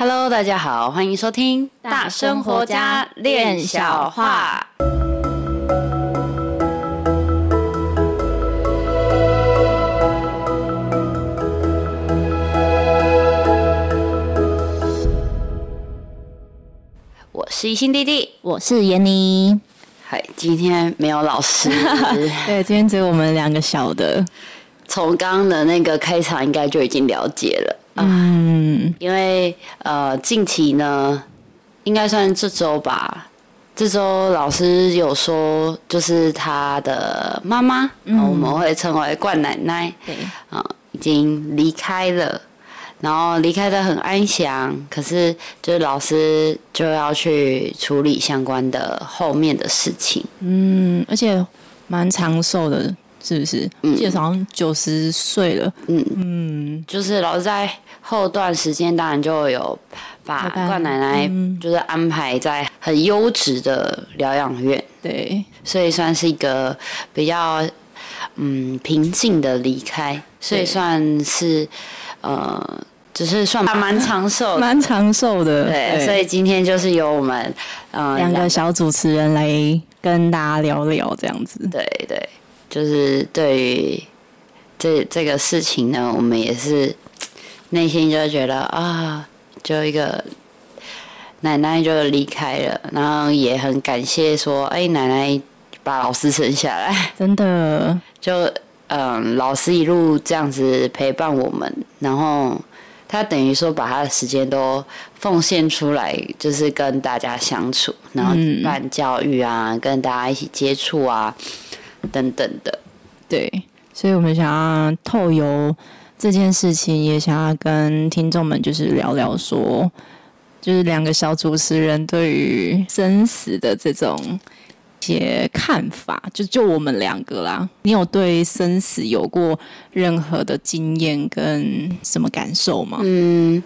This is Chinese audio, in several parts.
Hello，大家好，欢迎收听《大生活家练小话》。我是一心弟弟，我是闫妮。嗨，今天没有老师。对，今天只有我们两个小的。从刚刚的那个开场，应该就已经了解了。嗯，因为呃，近期呢，应该算这周吧。这周老师有说，就是他的妈妈，嗯、我们会称为冠奶奶，对，啊、呃，已经离开了，然后离开的很安详。可是，就是老师就要去处理相关的后面的事情。嗯，而且蛮长寿的。是不是？嗯，记得好像九十岁了。嗯嗯，就是老师在后段时间，当然就有把冠奶奶就是安排在很优质的疗养院。对，所以算是一个比较嗯平静的离开，所以算是呃，只是算蛮长寿，蛮长寿的。对，对，所以今天就是由我们呃两个小主持人来跟大家聊聊这样子。对对。就是对于这这个事情呢，我们也是内心就觉得啊，就一个奶奶就离开了，然后也很感谢说，哎，奶奶把老师生下来，真的 就嗯，老师一路这样子陪伴我们，然后他等于说把他的时间都奉献出来，就是跟大家相处，然后办教育啊，嗯、跟大家一起接触啊。等等的，对，所以我们想要透由这件事情，也想要跟听众们就是聊聊说，就是两个小主持人对于生死的这种一些看法，就就我们两个啦。你有对生死有过任何的经验跟什么感受吗？嗯，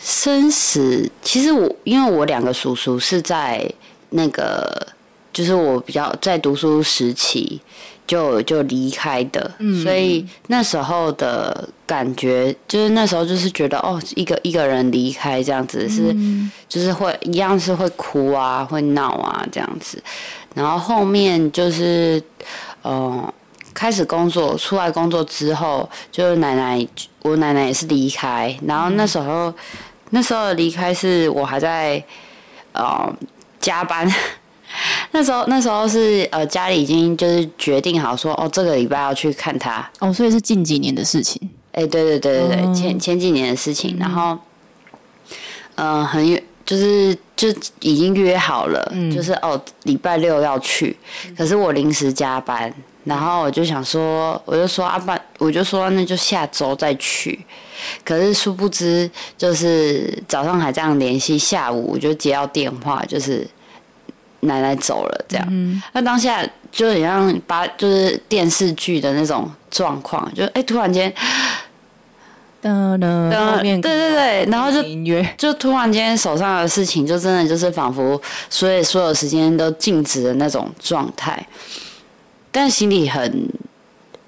生死其实我因为我两个叔叔是在那个。就是我比较在读书时期就就离开的，嗯，所以那时候的感觉就是那时候就是觉得哦，一个一个人离开这样子是，嗯，就是会一样是会哭啊，会闹啊这样子，然后后面就是嗯开始工作，出来工作之后，就是奶奶我奶奶也是离开，然后那时候那时候离开是我还在呃加班。那时候，那时候是呃，家里已经就是决定好说，哦，这个礼拜要去看他。哦，所以是近几年的事情。哎、欸，对对对对对，哦、前前几年的事情。然后，嗯、呃，很就是就已经约好了，嗯、就是哦，礼拜六要去。可是我临时加班，然后我就想说，我就说阿爸，我就说那就下周再去。可是殊不知，就是早上还这样联系，下午我就接到电话，就是。奶奶走了，这样。嗯、那当下就很像把就是电视剧的那种状况，就哎、欸，突然间，噔噔，对对对，然后就就突然间手上的事情就真的就是仿佛所有所有时间都静止的那种状态，但心里很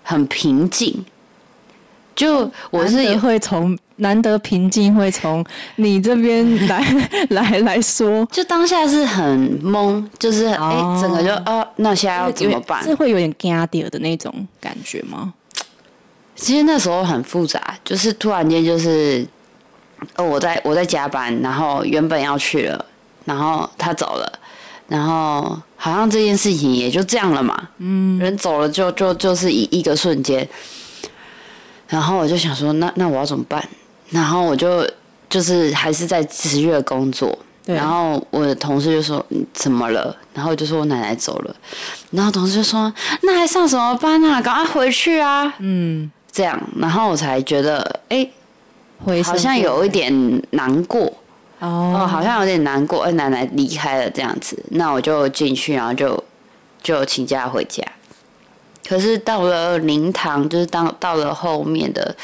很平静。就我是也会从。难得平静会从你这边 来来来说，就当下是很懵，就是哎、哦欸，整个就啊，那现在要怎么办？是会有点的那种感觉吗？其实那时候很复杂，就是突然间就是，哦，我在我在加班，然后原本要去了，然后他走了，然后好像这件事情也就这样了嘛。嗯，人走了就就就是一一个瞬间，然后我就想说，那那我要怎么办？然后我就就是还是在持续的工作，对然后我的同事就说，怎么了？然后就说我奶奶走了，然后同事就说，那还上什么班啊？赶快回去啊！嗯，这样，然后我才觉得哎，好像有一点难过哦，哦，好像有点难过，哎，奶奶离开了这样子，那我就进去，然后就就请假回家。可是到了灵堂，就是当到了后面的。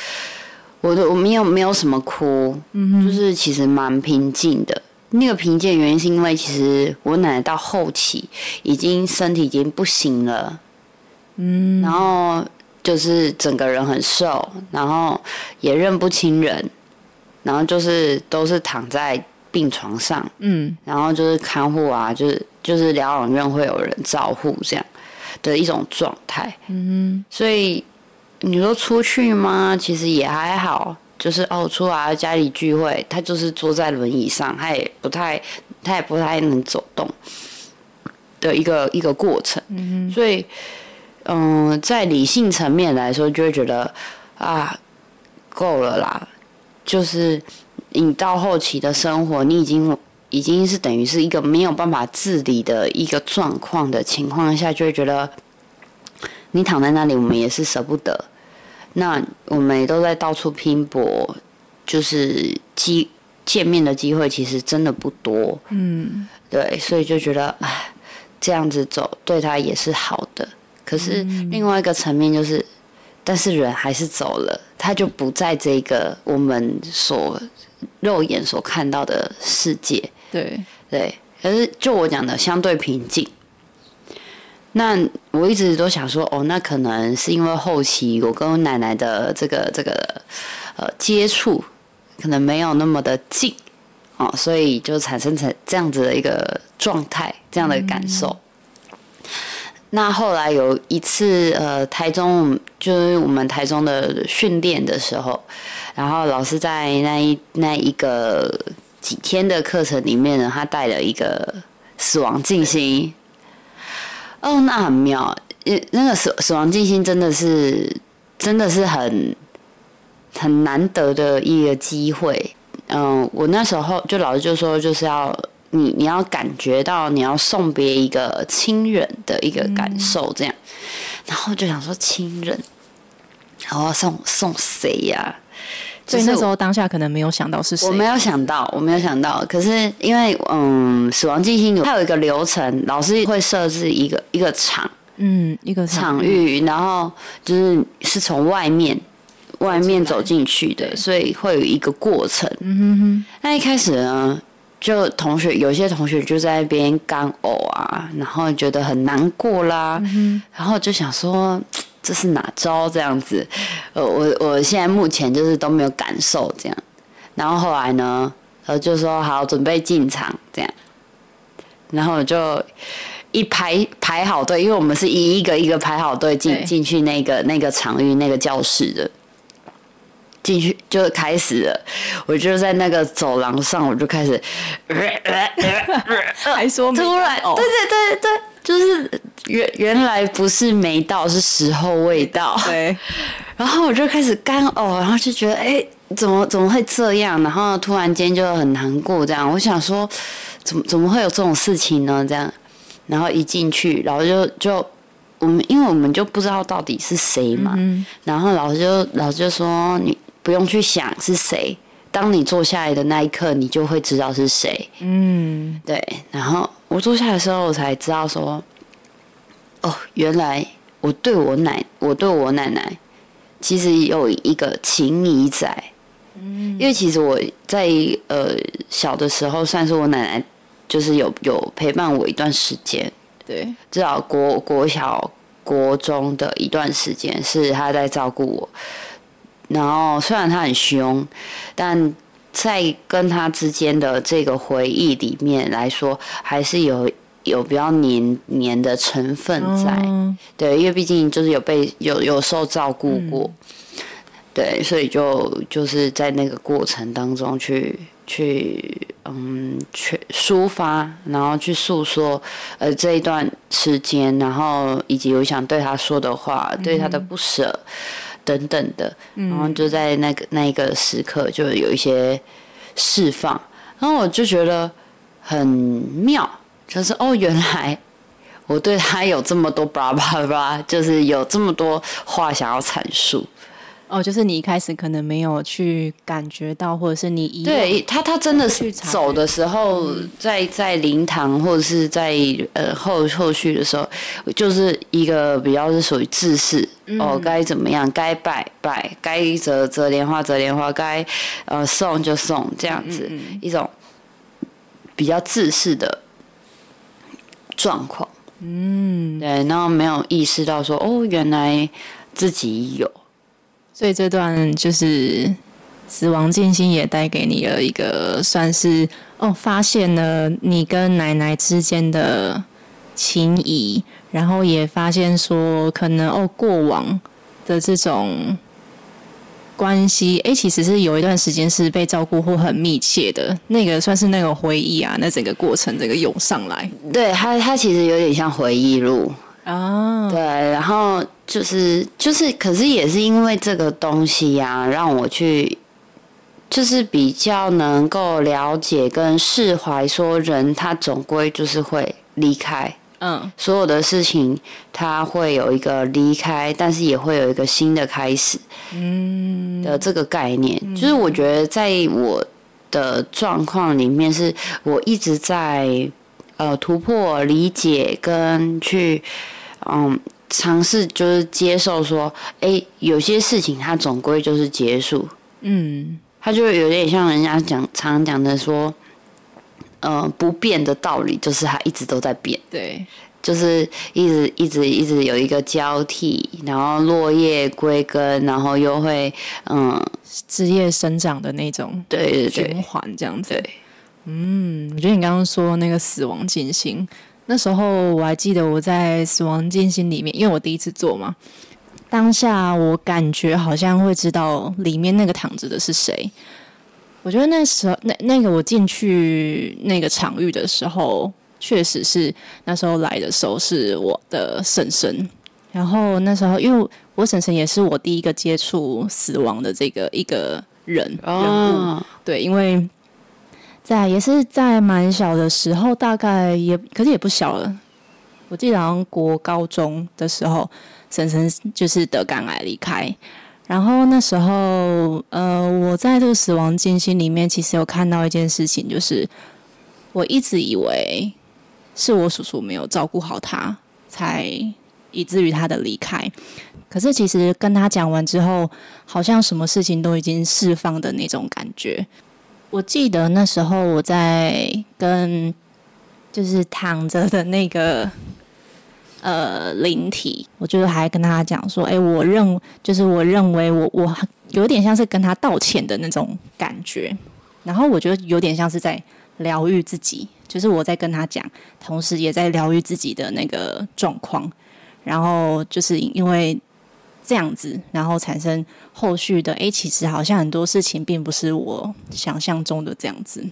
我的我没有没有什么哭，嗯、哼。就是其实蛮平静的。那个平静的原因是因为其实我奶奶到后期已经身体已经不行了，嗯，然后就是整个人很瘦，然后也认不清人，然后就是都是躺在病床上，嗯，然后就是看护啊，就是就是疗养院会有人照护这样的一种状态，嗯所以你说出去吗？其实也还好，就是哦，出来家里聚会，他就是坐在轮椅上，他也不太，他也不太能走动的一个一个过程，嗯所以嗯，在理性层面来说，就会觉得啊，够了啦，就是你到后期的生活，你已经已经是等于是一个没有办法自理的一个状况的情况下，就会觉得你躺在那里，我们也是舍不得。那我们也都在到处拼搏，就是机见面的机会其实真的不多，嗯对，所以就觉得哎，这样子走对他也是好的。可是另外一个层面就是，但是人还是走了，他就不在这个我们所肉眼所看到的世界。对，对，可是就我讲的相对平静。那我一直都想说，哦，那可能是因为后期我跟我奶奶的这个这个呃接触，可能没有那么的近哦，所以就产生成这样子的一个状态，这样的感受。那后来有一次，呃，台中就是我们台中的训练的时候，然后老师在那一那一个几天的课程里面呢，他带了一个死亡静心。哦，那很妙，呃，那个死死亡静心真的是真的是很很难得的一个机会。嗯，我那时候就老师就说，就是要你你要感觉到你要送别一个亲人的一个感受，这样，然后就想说亲人，然后送送谁呀？所以那时候当下可能没有想到是谁，我没有想到，我没有想到。可是因为嗯，死亡进行有它有一个流程，老师会设置一个一个场，嗯，一个场域，然后就是是从外面外面走进去的，所以会有一个过程。嗯哼哼。那一开始呢，就同学有些同学就在那边干呕啊，然后觉得很难过啦，嗯、然后就想说。这是哪招？这样子？呃，我我现在目前就是都没有感受这样，然后后来呢，呃，就说好准备进场这样，然后我就一排排好队，因为我们是一一个一个排好队进进去那个那个场域那个教室的，进去就开始了，我就在那个走廊上，我就开始，还说 突然，对对对对。就是原原来不是没到，是时候未到。对，然后我就开始干呕，然后就觉得哎、欸，怎么怎么会这样？然后突然间就很难过，这样。我想说，怎么怎么会有这种事情呢？这样，然后一进去，然后就就我们，因为我们就不知道到底是谁嘛。嗯、然后老师就老师就说，你不用去想是谁，当你坐下来的那一刻，你就会知道是谁。嗯，对，然后。我坐下来的时候，我才知道说，哦，原来我对我奶，我对我奶奶，其实有一个情谊在。嗯，因为其实我在呃小的时候，算是我奶奶就是有有陪伴我一段时间。对，至少国国小、国中的一段时间是她在照顾我。然后虽然他很凶，但。在跟他之间的这个回忆里面来说，还是有有比较黏黏的成分在，嗯、对，因为毕竟就是有被有有受照顾过，嗯、对，所以就就是在那个过程当中去去嗯去抒发，然后去诉说呃这一段时间，然后以及我想对他说的话，嗯、对他的不舍。等等的，然后就在那个那一个时刻，就有一些释放，然后我就觉得很妙，就是哦，原来我对他有这么多巴拉巴拉，就是有这么多话想要阐述。哦，就是你一开始可能没有去感觉到，或者是你一对他，他真的是走的时候，嗯、在在灵堂或者是在呃后后续的时候，就是一个比较是属于自视、嗯、哦，该怎么样，该拜拜，该折折莲花折莲花，该呃送就送这样子一种比较自视的状况。嗯，对，然后没有意识到说哦，原来自己有。所以这段就是死亡静心也带给你了一个算是哦，发现了你跟奶奶之间的情谊，然后也发现说可能哦过往的这种。关系哎，其实是有一段时间是被照顾或很密切的，那个算是那个回忆啊，那整个过程这个涌上来，对它它其实有点像回忆录啊，对，然后就是就是，可是也是因为这个东西呀、啊，让我去就是比较能够了解跟释怀，说人他总归就是会离开。嗯，所有的事情，他会有一个离开，但是也会有一个新的开始。嗯，的这个概念，嗯、就是我觉得在我的状况里面，是我一直在呃突破、理解跟去嗯尝试，就是接受说，哎、欸，有些事情它总归就是结束。嗯，它就有点像人家讲常讲的说。嗯、呃，不变的道理就是它一直都在变，对，就是一直一直一直有一个交替，然后落叶归根，然后又会嗯枝叶生长的那种，对对对，循环这样子。对，嗯，我觉得你刚刚说那个死亡进行，那时候我还记得我在死亡进行里面，因为我第一次做嘛，当下我感觉好像会知道里面那个躺着的是谁。我觉得那时候，那那个我进去那个场域的时候，确实是那时候来的时候是我的婶婶。然后那时候，因为我婶婶也是我第一个接触死亡的这个一个人、哦、人物。对，因为在也是在蛮小的时候，大概也可是也不小了。我记得好像国高中的时候，婶婶就是得肝癌离开。然后那时候，呃，我在这个死亡静心里面，其实有看到一件事情，就是我一直以为是我叔叔没有照顾好他，才以至于他的离开。可是其实跟他讲完之后，好像什么事情都已经释放的那种感觉。我记得那时候我在跟就是躺着的那个。呃，灵体，我就是还跟他讲说，哎、我认，就是我认为我我有点像是跟他道歉的那种感觉，然后我觉得有点像是在疗愈自己，就是我在跟他讲，同时也在疗愈自己的那个状况，然后就是因为这样子，然后产生后续的，哎、欸，其实好像很多事情并不是我想象中的这样子，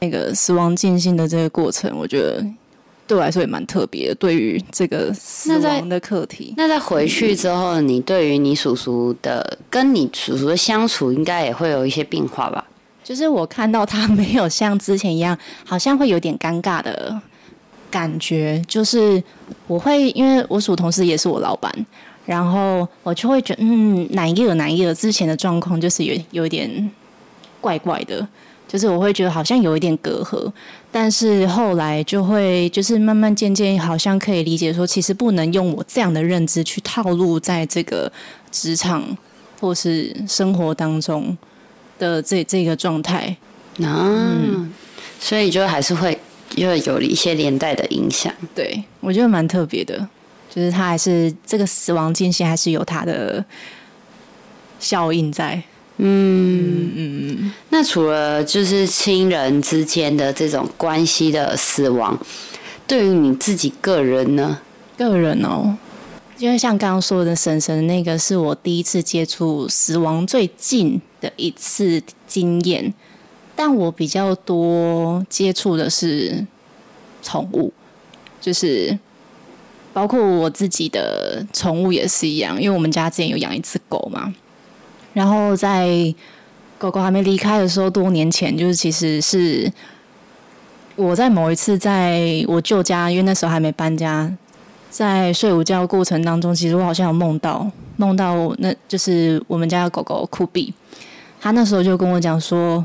那个死亡尽兴的这个过程，我觉得。对我来说也蛮特别的，对于这个死亡的课题。那在回去之后，你对于你叔叔的跟你叔叔的相处，应该也会有一些变化吧？就是我看到他没有像之前一样，好像会有点尴尬的感觉。就是我会因为我属同事也是我老板，然后我就会觉得，嗯，哪一个哪一个之前的状况就是有有一点怪怪的。就是我会觉得好像有一点隔阂，但是后来就会就是慢慢渐渐好像可以理解说，其实不能用我这样的认知去套路在这个职场或是生活当中的这这个状态。啊，嗯，所以就还是会因为有一些连带的影响。对，我觉得蛮特别的，就是他还是这个死亡间隙还是有它的效应在。嗯嗯嗯，那除了就是亲人之间的这种关系的死亡，对于你自己个人呢？个人哦，因为像刚刚说的，婶婶那个是我第一次接触死亡最近的一次经验，但我比较多接触的是宠物，就是包括我自己的宠物也是一样，因为我们家之前有养一只狗嘛。然后在狗狗还没离开的时候，多年前，就是其实是我在某一次在我舅家，因为那时候还没搬家，在睡午觉过程当中，其实我好像有梦到梦到那就是我们家的狗狗酷比，他那时候就跟我讲说：“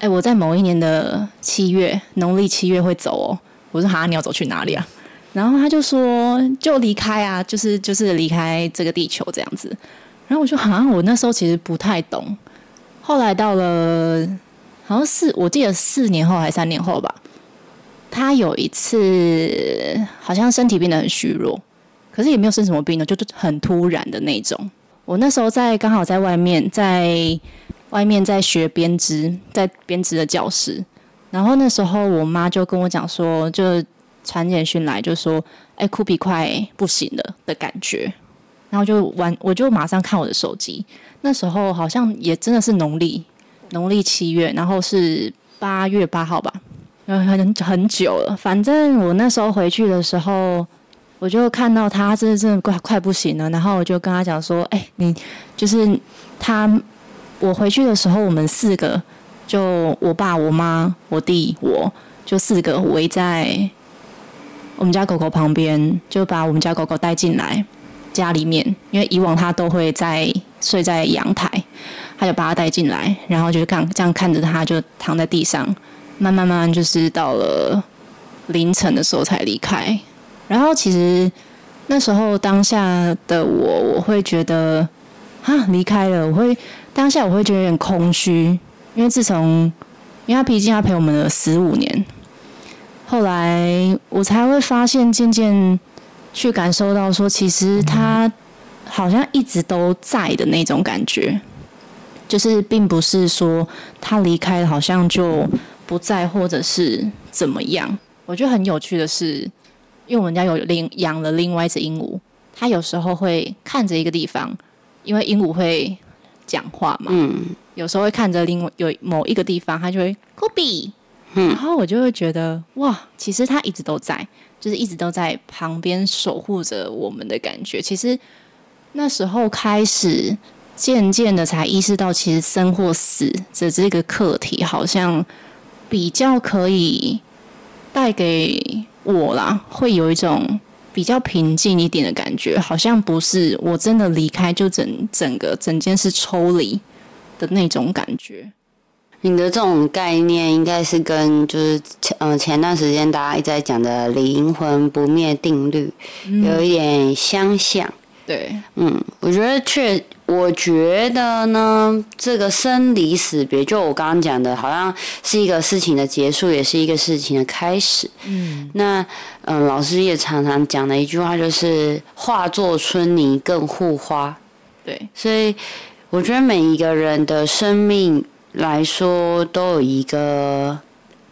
哎，我在某一年的七月，农历七月会走哦。”我说：“哈，你要走去哪里啊？”然后他就说：“就离开啊，就是就是离开这个地球这样子。”然后我就好像我那时候其实不太懂，后来到了好像四，我记得四年后还是三年后吧，他有一次好像身体变得很虚弱，可是也没有生什么病呢，就很突然的那种。我那时候在刚好在外面在外面在学编织，在编织的教室。然后那时候我妈就跟我讲说，就传简讯来，就说：“哎，酷比快不行了的感觉。”然后就完，我就马上看我的手机。那时候好像也真的是农历农历七月，然后是八月八号吧，很很久了。反正我那时候回去的时候，我就看到他真的真的快快不行了。然后我就跟他讲说：“哎，你就是他。”我回去的时候，我们四个就我爸、我妈、我弟，我就四个围在我们家狗狗旁边，就把我们家狗狗带进来家里面。因为以往它都会在睡在阳台，他就把它带进来，然后就看这样看着它，就躺在地上，慢慢慢慢就是到了凌晨的时候才离开。然后其实那时候当下的我，我会觉得啊离开了，我会。当下我会觉得有点空虚，因为自从，因为他毕竟他陪我们了十五年，后来我才会发现，渐渐去感受到说，其实他好像一直都在的那种感觉，就是并不是说他离开了，好像就不在，或者是怎么样。我觉得很有趣的是，因为我们家有另养了另外一只鹦鹉，它有时候会看着一个地方，因为鹦鹉会。讲话嘛，嗯，有时候会看着另外有某一个地方，它就会 Kobe，嗯，然后我就会觉得哇，其实他一直都在，就是一直都在旁边守护着我们的感觉。其实那时候开始，渐渐的才意识到，其实生或死的这个课题，好像比较可以带给我啦，会有一种。比较平静一点的感觉，好像不是我真的离开就整整个整件事抽离的那种感觉。你的这种概念应该是跟就是前嗯前段时间大家一直在讲的灵魂不灭定律有一点相像。对，嗯，我觉得确，我觉得呢，这个生离死别，就我刚刚讲的，好像是一个事情的结束，也是一个事情的开始。嗯，那嗯，老师也常常讲的一句话就是“化作春泥更护花”。对，所以我觉得每一个人的生命来说，都有一个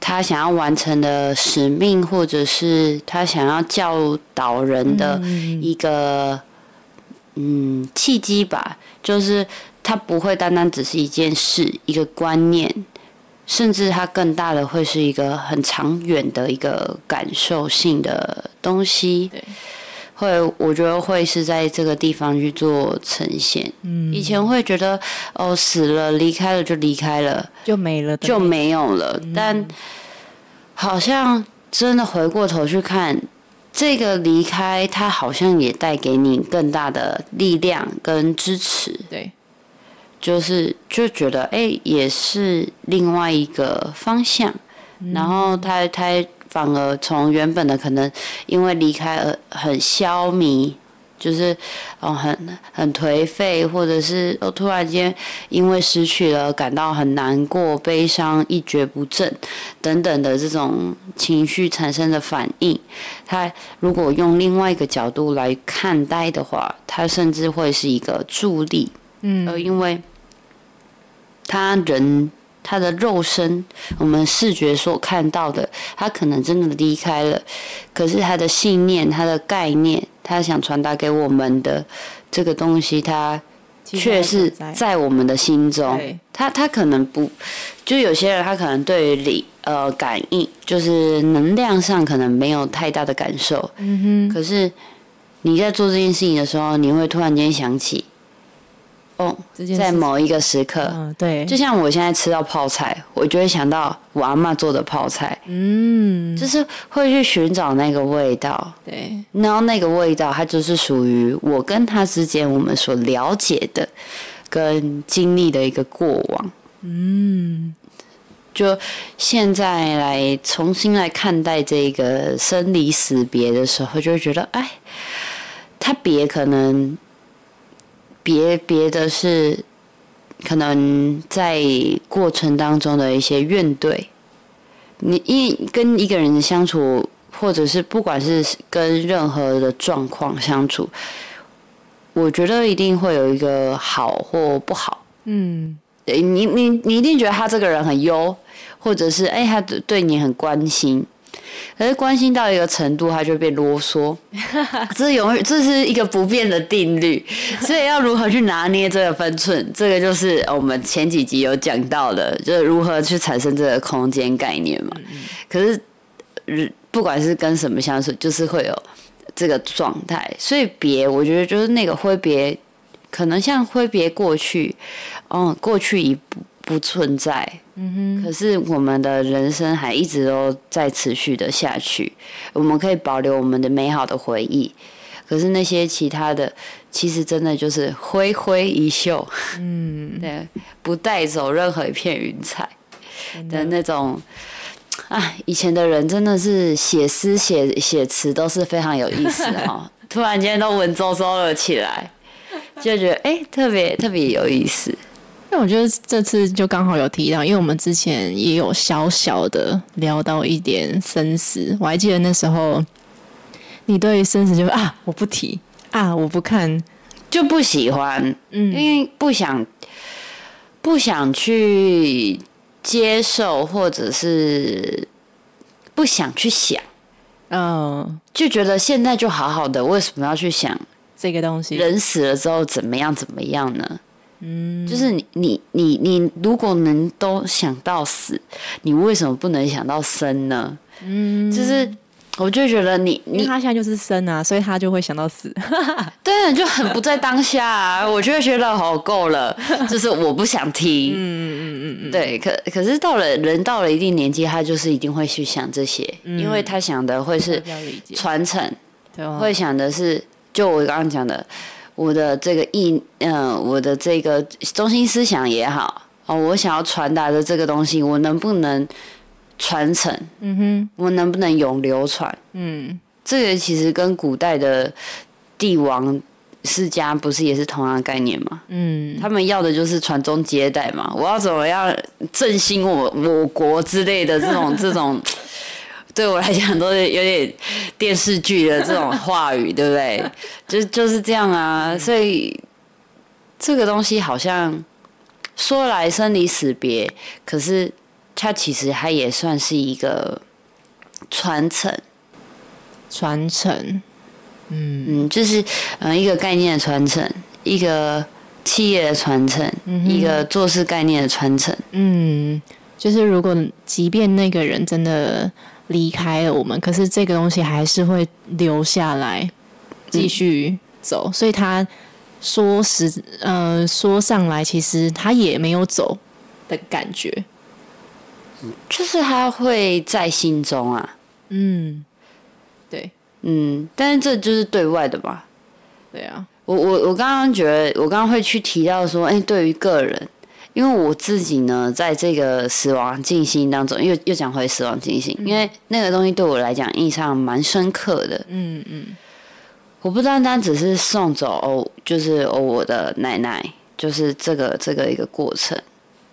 他想要完成的使命，或者是他想要教导人的一个。嗯，契机吧，就是它不会单单只是一件事，一个观念，甚至它更大的会是一个很长远的一个感受性的东西。对，会我觉得会是在这个地方去做呈现。嗯，以前会觉得哦，死了离开了就离开了，就没了，就没有了。嗯，但好像真的回过头去看。这个离开，它好像也带给你更大的力量跟支持。对，就是就觉得哎，也是另外一个方向。嗯、然后他他反而从原本的可能因为离开而很消弭。就是，哦，很很颓废，或者是哦，突然间因为失去了感到很难过、悲伤、一蹶不振等等的这种情绪产生的反应，他如果用另外一个角度来看待的话，他甚至会是一个助力。嗯，而因为他人他的肉身，我们视觉所看到的，他可能真的离开了，可是他的信念、他的概念。他想传达给我们的这个东西，他却是在我们的心中。他他可能不，就有些人他可能对于理呃感应，就是能量上可能没有太大的感受。嗯哼。可是你在做这件事情的时候，你会突然间想起。哦，在某一个时刻，嗯，对，就像我现在吃到泡菜，我就会想到我阿妈做的泡菜，嗯，就是会去寻找那个味道，对，然后那个味道，它就是属于我跟他之间我们所了解的跟经历的一个过往，嗯，就现在来重新来看待这个生离死别的时候，就会觉得，哎，他别可能。别别的是，可能在过程当中的一些怨怼，你一跟一个人相处，或者是不管是跟任何的状况相处，我觉得一定会有一个好或不好。嗯，你你你一定觉得他这个人很优，或者是哎、欸，他对你很关心。可是关心到一个程度，他就变啰嗦。这是永远，这是一个不变的定律。所以要如何去拿捏这个分寸，这个就是我们前几集有讲到的，就是如何去产生这个空间概念嘛。可是，不管是跟什么相处，就是会有这个状态。所以别，我觉得就是那个挥别，可能像挥别过去，嗯，过去已不不存在。嗯哼，可是我们的人生还一直都在持续的下去，我们可以保留我们的美好的回忆，可是那些其他的，其实真的就是挥挥一袖，嗯，对，不带走任何一片云彩的。那种。啊，以前的人真的是写诗写写词都是非常有意思哈，突然间都文绉绉了起来，就觉得哎、欸，特别特别有意思。那我觉得这次就刚好有提到，因为我们之前也有小小的聊到一点生死。我还记得那时候，你对生死就啊，我不提啊，我不看，就不喜欢，嗯，因为不想不想去接受，或者是不想去想，嗯，就觉得现在就好好的，为什么要去想这个东西？人死了之后怎么样怎么样呢？嗯，就是你你你你，如果能都想到死，你为什么不能想到生呢？嗯，就是我就觉得你你他现在就是生啊，所以他就会想到死。对，就很不在当下啊。我就会觉得好够了，就是我不想听。嗯嗯嗯嗯，对，可可是到了人到了一定年纪，他就是一定会去想这些，嗯、因为他想的会是传承，会想的是就我刚刚讲的。我的这个意，嗯、呃，我的这个中心思想也好，哦，我想要传达的这个东西，我能不能传承？嗯哼，我能不能永流传？嗯，这个其实跟古代的帝王世家不是也是同样的概念吗？嗯，他们要的就是传宗接代嘛，我要怎么样振兴我我国之类的这种这种。对我来讲都是有点电视剧的这种话语，对不对？就就是这样啊，所以这个东西好像说来生离死别，可是它其实它也算是一个传承，传承，嗯。嗯，就是嗯一个概念的传承，一个企业的传承，嗯、一个做事概念的传承，嗯，就是如果即便那个人真的。离开了我们，可是这个东西还是会留下来，继续走。嗯、所以他说实，呃，说上来，其实他也没有走的感觉，就是他会在心中啊。嗯，对，嗯，但是这就是对外的吧。对啊，我我我刚刚觉得，我刚刚会去提到说，哎、欸，对于个人。因为我自己呢，在这个死亡进行当中，又又讲回死亡进行，嗯、因为那个东西对我来讲印象蛮深刻的。嗯嗯，我不单单只是送走哦，就是哦我的奶奶，就是这个这个一个过程，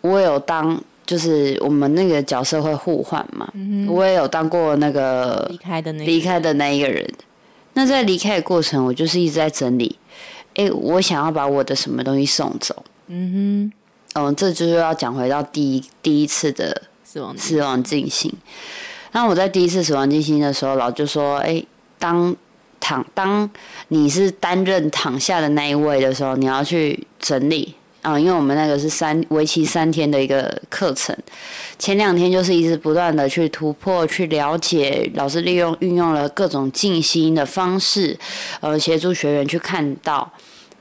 我有当就是我们那个角色会互换嘛，嗯、我也有当过那个离开的那离开的那一个人。那在离开的过程，我就是一直在整理，哎，我想要把我的什么东西送走。嗯哼。嗯，这就是要讲回到第一第一次的死亡死亡进行。那我在第一次死亡进行的时候，老就说：“哎，当躺当你是担任躺下的那一位的时候，你要去整理啊、嗯，因为我们那个是三为期三天的一个课程。前两天就是一直不断的去突破、去了解，老师利用运用了各种静心的方式，呃，协助学员去看到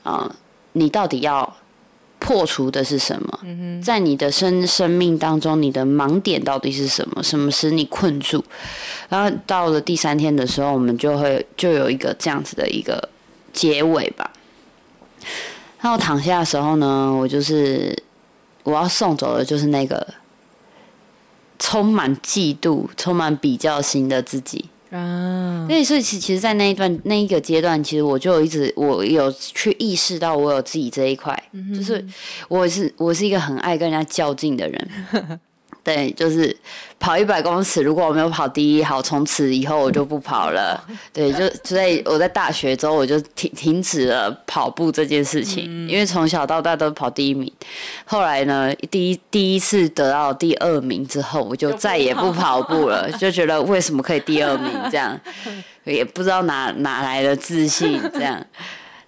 啊、嗯，你到底要。”破除的是什么？在你的生生命当中，你的盲点到底是什么？什么使你困住？然后到了第三天的时候，我们就会就有一个这样子的一个结尾吧。然后躺下的时候呢，我就是我要送走的，就是那个充满嫉妒、充满比较心的自己。啊，所以所以其其实，在那一段那一个阶段，其实我就一直我有去意识到我有自己这一块，嗯、就是我是我是一个很爱跟人家较劲的人，对，就是跑一百公尺，如果我没有跑第一，好，从此以后我就不跑了。对，就所以我在大学之后我就停停止了跑步这件事情，嗯、因为从小到大都跑第一名。后来呢，第一第一次得到第二名之后，我就再也不跑步了，就觉得为什么可以第二名这样，也不知道哪哪来的自信这样。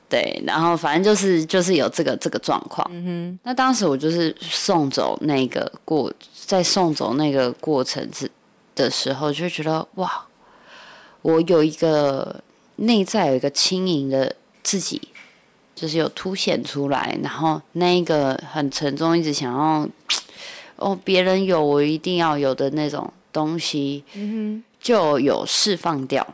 对，然后反正就是就是有这个这个状况。嗯哼，那当时我就是送走那个过。在送走那个过程之的时候，就觉得哇，我有一个内在有一个轻盈的自己，就是有凸显出来，然后那一个很沉重，一直想要哦，别人有我一定要有的那种东西，嗯哼，就有释放掉，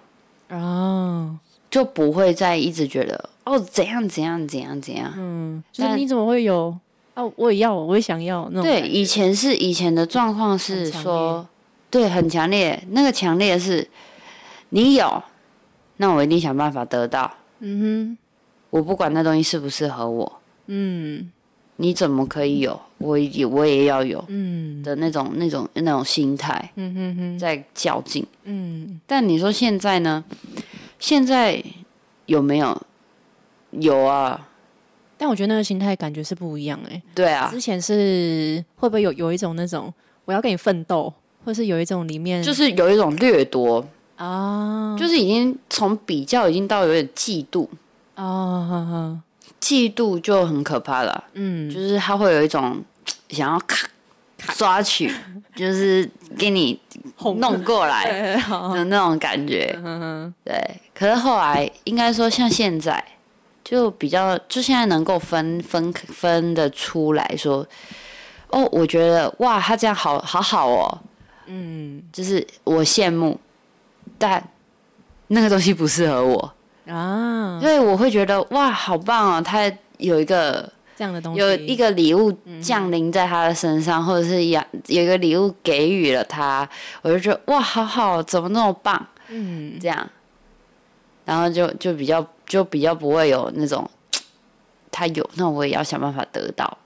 哦，就不会再一直觉得哦怎样怎样怎样怎样，嗯，就是你怎么会有？哦，我也要，我也想要那种。对，以前是以前的状况是说，对，很强烈。那个强烈是，你有，那我一定想办法得到。嗯哼，我不管那东西适不适合我。嗯，你怎么可以有？我也我也要有。嗯，的那种那种那种心态。嗯哼哼，在较劲。嗯，但你说现在呢？现在有没有？有啊。但我觉得那个心态感觉是不一样哎、欸。对啊，之前是会不会有有一种那种我要跟你奋斗，或是有一种里面就是有一种掠夺啊，就是已经从比较已经到有点嫉妒啊，嫉妒就很可怕了。嗯，就是他会有一种想要卡抓取，就是给你弄过来 的那种感觉。对，可是后来应该说像现在。就比较，就现在能够分分分得出来说，哦，我觉得哇，他这样好好好哦，嗯，就是我羡慕，但那个东西不适合我啊，因为我会觉得哇，好棒哦，他有一个这样的东西，有一个礼物降临在他的身上，嗯、或者是有有一个礼物给予了他，我就觉得哇，好好，怎么那么棒，嗯，这样，然后就就比较。就比较不会有那种，他有，那我也要想办法得到。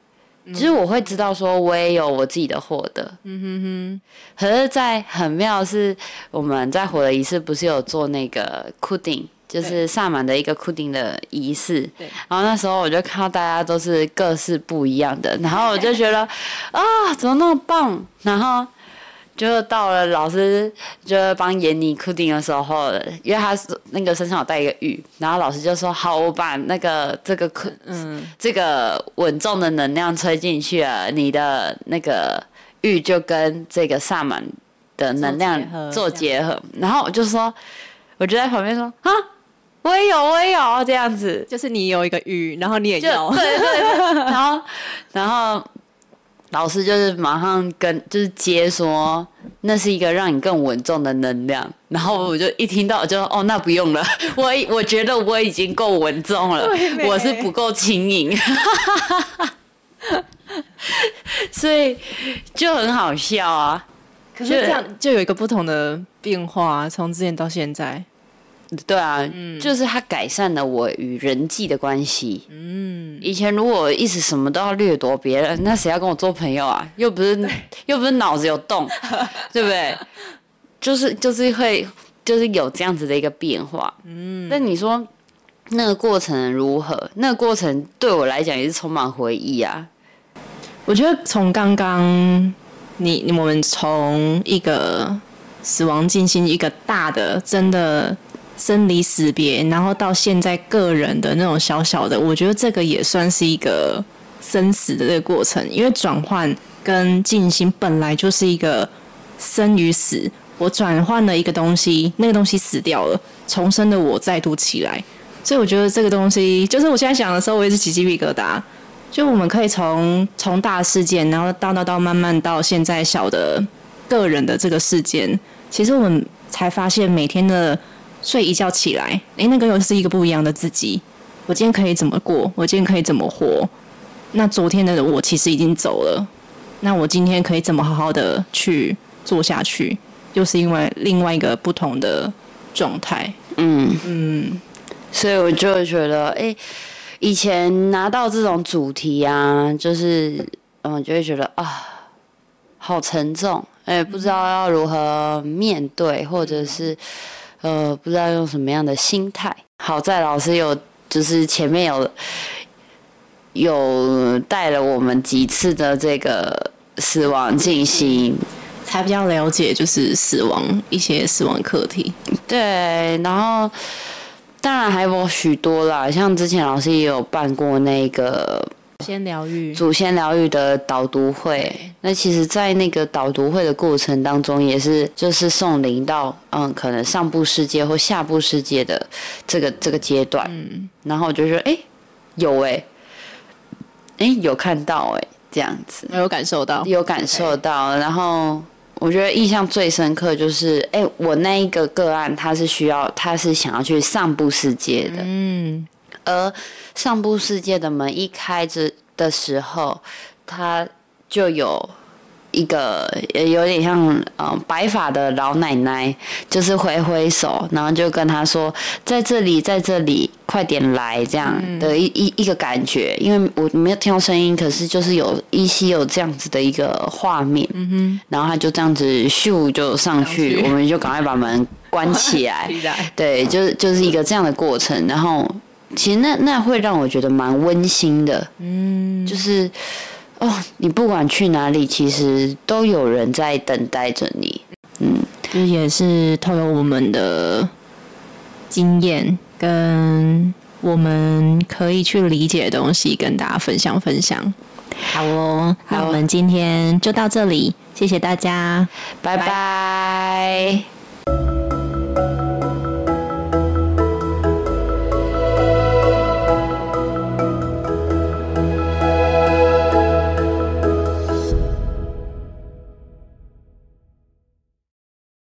其实我会知道，说我也有我自己的获得。嗯哼哼。可是，在很妙的是，我们在火的仪式不是有做那个库丁，就是萨满的一个库丁的仪式。对。然后那时候我就看到大家都是各式不一样的，然后我就觉得 啊，怎么那么棒？然后。就到了老师就帮闫妮固定的时候，因为他是那个身上有带一个玉，然后老师就说：“好，我把那个这个库嗯这个稳重的能量吹进去了，你的那个玉就跟这个萨满的能量做结合。”然后我就说，我就在旁边说：“啊，我也有，我也有这样子，就是你有一个玉，然后你也有，对对对，然后然后。”老师就是马上跟就是接说，那是一个让你更稳重的能量，然后我就一听到就哦，那不用了，我我觉得我已经够稳重了，我是不够轻盈，所以就很好笑啊。可是这样就有一个不同的变化，从之前到现在。对啊，嗯、就是他改善了我与人际的关系。嗯，以前如果一直什么都要掠夺别人，那谁要跟我做朋友啊？又不是 又不是脑子有洞，对不对？就是就是会就是有这样子的一个变化。嗯，但你说那个过程如何？那个过程对我来讲也是充满回忆啊。我觉得从刚刚你我们从一个死亡进行一个大的真的。生离死别，然后到现在个人的那种小小的，我觉得这个也算是一个生死的这个过程，因为转换跟静心本来就是一个生与死，我转换了一个东西，那个东西死掉了，重生的我再度起来，所以我觉得这个东西，就是我现在想的时候，我也是起鸡皮疙瘩。就我们可以从从大事件，然后到到到慢慢到现在小的个人的这个事件，其实我们才发现每天的。睡一觉起来，诶，那个又是一个不一样的自己。我今天可以怎么过？我今天可以怎么活？那昨天的我其实已经走了。那我今天可以怎么好好的去做下去？又是因为另外一个不同的状态。嗯嗯，所以我就觉得，诶，以前拿到这种主题啊，就是嗯，就会觉得啊。好沉重，哎，不知道要如何面对，或者是呃，不知道用什么样的心态。好在老师有，就是前面有有带了我们几次的这个死亡进行，才比较了解，就是死亡一些死亡课题。对，然后当然还有许多啦，像之前老师也有办过那个。先疗愈，祖先疗愈的导读会。那其实，在那个导读会的过程当中，也是就是送灵到嗯，可能上部世界或下部世界的这个这个阶段。嗯，然后我就说，哎，有哎，哎，有看到哎，这样子，有感受到，有感受到。然后我觉得印象最深刻就是，哎，我那一个个案，他是需要，他是想要去上部世界的。嗯。而上部世界的门一开着的时候，他就有一个有点像嗯、呃、白发的老奶奶，就是挥挥手，然后就跟他说：“在这里，在这里，快点来！”这样的一一一个感觉。因为我没有听到声音，可是就是有依稀有这样子的一个画面。嗯哼。然后他就这样子咻就上去，我们就赶快把门关起来。对，就是就是一个这样的过程，然后。其实那那会让我觉得蛮温馨的，嗯，就是哦，你不管去哪里，其实都有人在等待着你，嗯，这也是透过我们的经验跟我们可以去理解的东西，跟大家分享分享。好哦，那我们今天就到这里，谢谢大家，拜拜。拜拜。